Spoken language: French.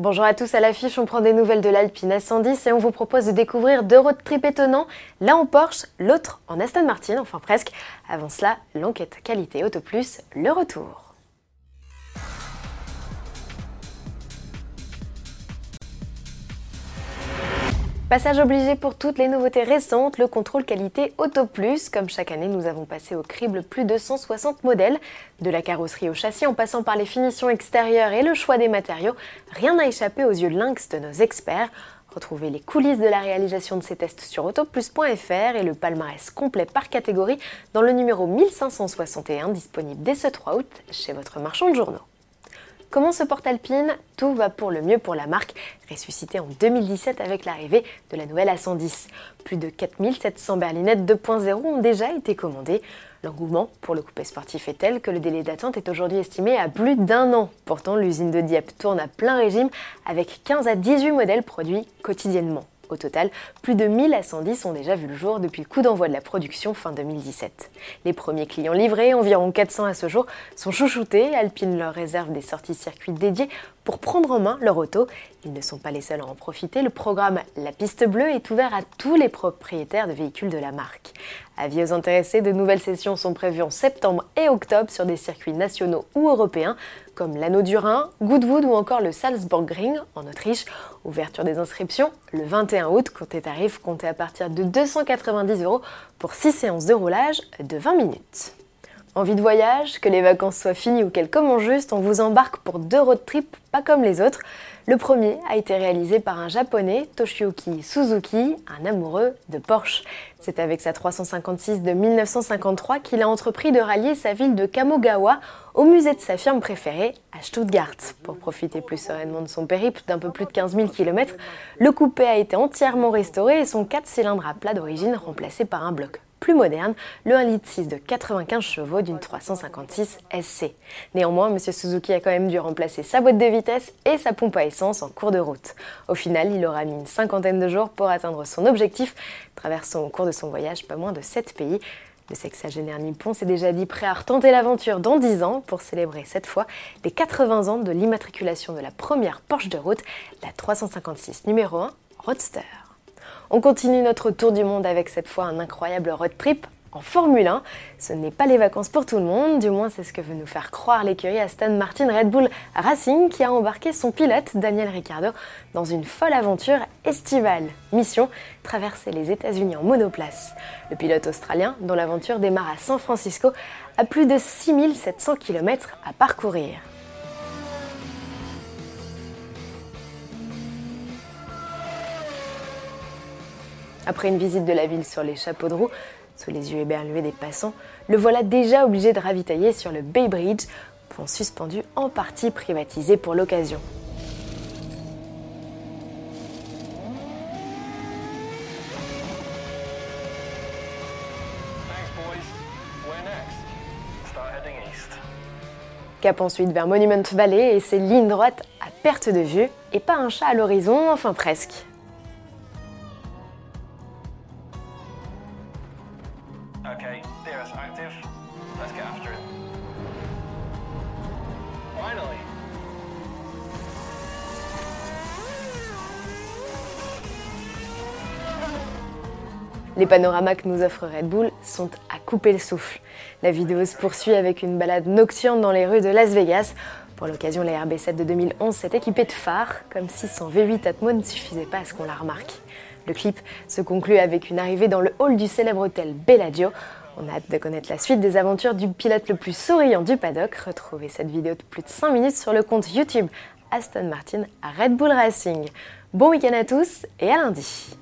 Bonjour à tous, à l'affiche on prend des nouvelles de l'Alpine S110 et on vous propose de découvrir deux road trips étonnants, l'un en Porsche, l'autre en Aston Martin, enfin presque. Avant cela, l'enquête qualité Auto Plus, le retour. Passage obligé pour toutes les nouveautés récentes, le contrôle qualité Auto Plus. Comme chaque année, nous avons passé au crible plus de 160 modèles. De la carrosserie au châssis en passant par les finitions extérieures et le choix des matériaux, rien n'a échappé aux yeux lynx de nos experts. Retrouvez les coulisses de la réalisation de ces tests sur autoplus.fr et le palmarès complet par catégorie dans le numéro 1561 disponible dès ce 3 août chez votre marchand de journaux. Comment se porte Alpine Tout va pour le mieux pour la marque, ressuscitée en 2017 avec l'arrivée de la nouvelle A110. Plus de 4700 berlinettes 2.0 ont déjà été commandées. L'engouement pour le coupé sportif est tel que le délai d'attente est aujourd'hui estimé à plus d'un an. Pourtant, l'usine de Dieppe tourne à plein régime avec 15 à 18 modèles produits quotidiennement. Au total, plus de 1000 à 110 ont déjà vu le jour depuis le coup d'envoi de la production fin 2017. Les premiers clients livrés, environ 400 à ce jour, sont chouchoutés. Alpine leur réserve des sorties circuits dédiées pour prendre en main leur auto. Ils ne sont pas les seuls à en profiter. Le programme La Piste Bleue est ouvert à tous les propriétaires de véhicules de la marque. Avis aux intéressés, de nouvelles sessions sont prévues en septembre et octobre sur des circuits nationaux ou européens comme l'Anneau du Rhin, Goodwood ou encore le Salzburgring en Autriche. Ouverture des inscriptions le 21 août, côté tarif compté à partir de 290 euros pour 6 séances de roulage de 20 minutes. Envie de voyage, que les vacances soient finies ou qu'elles commencent juste, on vous embarque pour deux road trips pas comme les autres. Le premier a été réalisé par un japonais, Toshiyuki Suzuki, un amoureux de Porsche. C'est avec sa 356 de 1953 qu'il a entrepris de rallier sa ville de Kamogawa au musée de sa firme préférée à Stuttgart. Pour profiter plus sereinement de son périple d'un peu plus de 15 000 km, le coupé a été entièrement restauré et son 4 cylindres à plat d'origine remplacé par un bloc plus moderne, le 1,6 litre de 95 chevaux d'une 356 SC. Néanmoins, M. Suzuki a quand même dû remplacer sa boîte de vitesse et sa pompe à essence en cours de route. Au final, il aura mis une cinquantaine de jours pour atteindre son objectif, traversant au cours de son voyage pas moins de 7 pays. Le sexagénaire nippon s'est déjà dit prêt à retenter l'aventure dans 10 ans pour célébrer cette fois les 80 ans de l'immatriculation de la première Porsche de route, la 356 numéro 1 Roadster. On continue notre tour du monde avec cette fois un incroyable road trip en Formule 1. Ce n'est pas les vacances pour tout le monde, du moins c'est ce que veut nous faire croire l'écurie Aston Martin Red Bull Racing qui a embarqué son pilote Daniel Ricciardo dans une folle aventure estivale. Mission traverser les États-Unis en monoplace. Le pilote australien, dont l'aventure démarre à San Francisco, a plus de 6700 km à parcourir. Après une visite de la ville sur les chapeaux de roue, sous les yeux éberlués des passants, le voilà déjà obligé de ravitailler sur le Bay Bridge, pont suspendu en partie privatisé pour l'occasion. Cap ensuite vers Monument Valley et ses lignes droites à perte de vue, et pas un chat à l'horizon, enfin presque. Les panoramas que nous offre Red Bull sont à couper le souffle. La vidéo se poursuit avec une balade nocturne dans les rues de Las Vegas. Pour l'occasion, la RB7 de 2011 s'est équipée de phares, comme si son V8 Atmo ne suffisait pas à ce qu'on la remarque. Le clip se conclut avec une arrivée dans le hall du célèbre hôtel Bellagio. On a hâte de connaître la suite des aventures du pilote le plus souriant du paddock. Retrouvez cette vidéo de plus de 5 minutes sur le compte YouTube Aston Martin à Red Bull Racing. Bon week-end à tous et à lundi.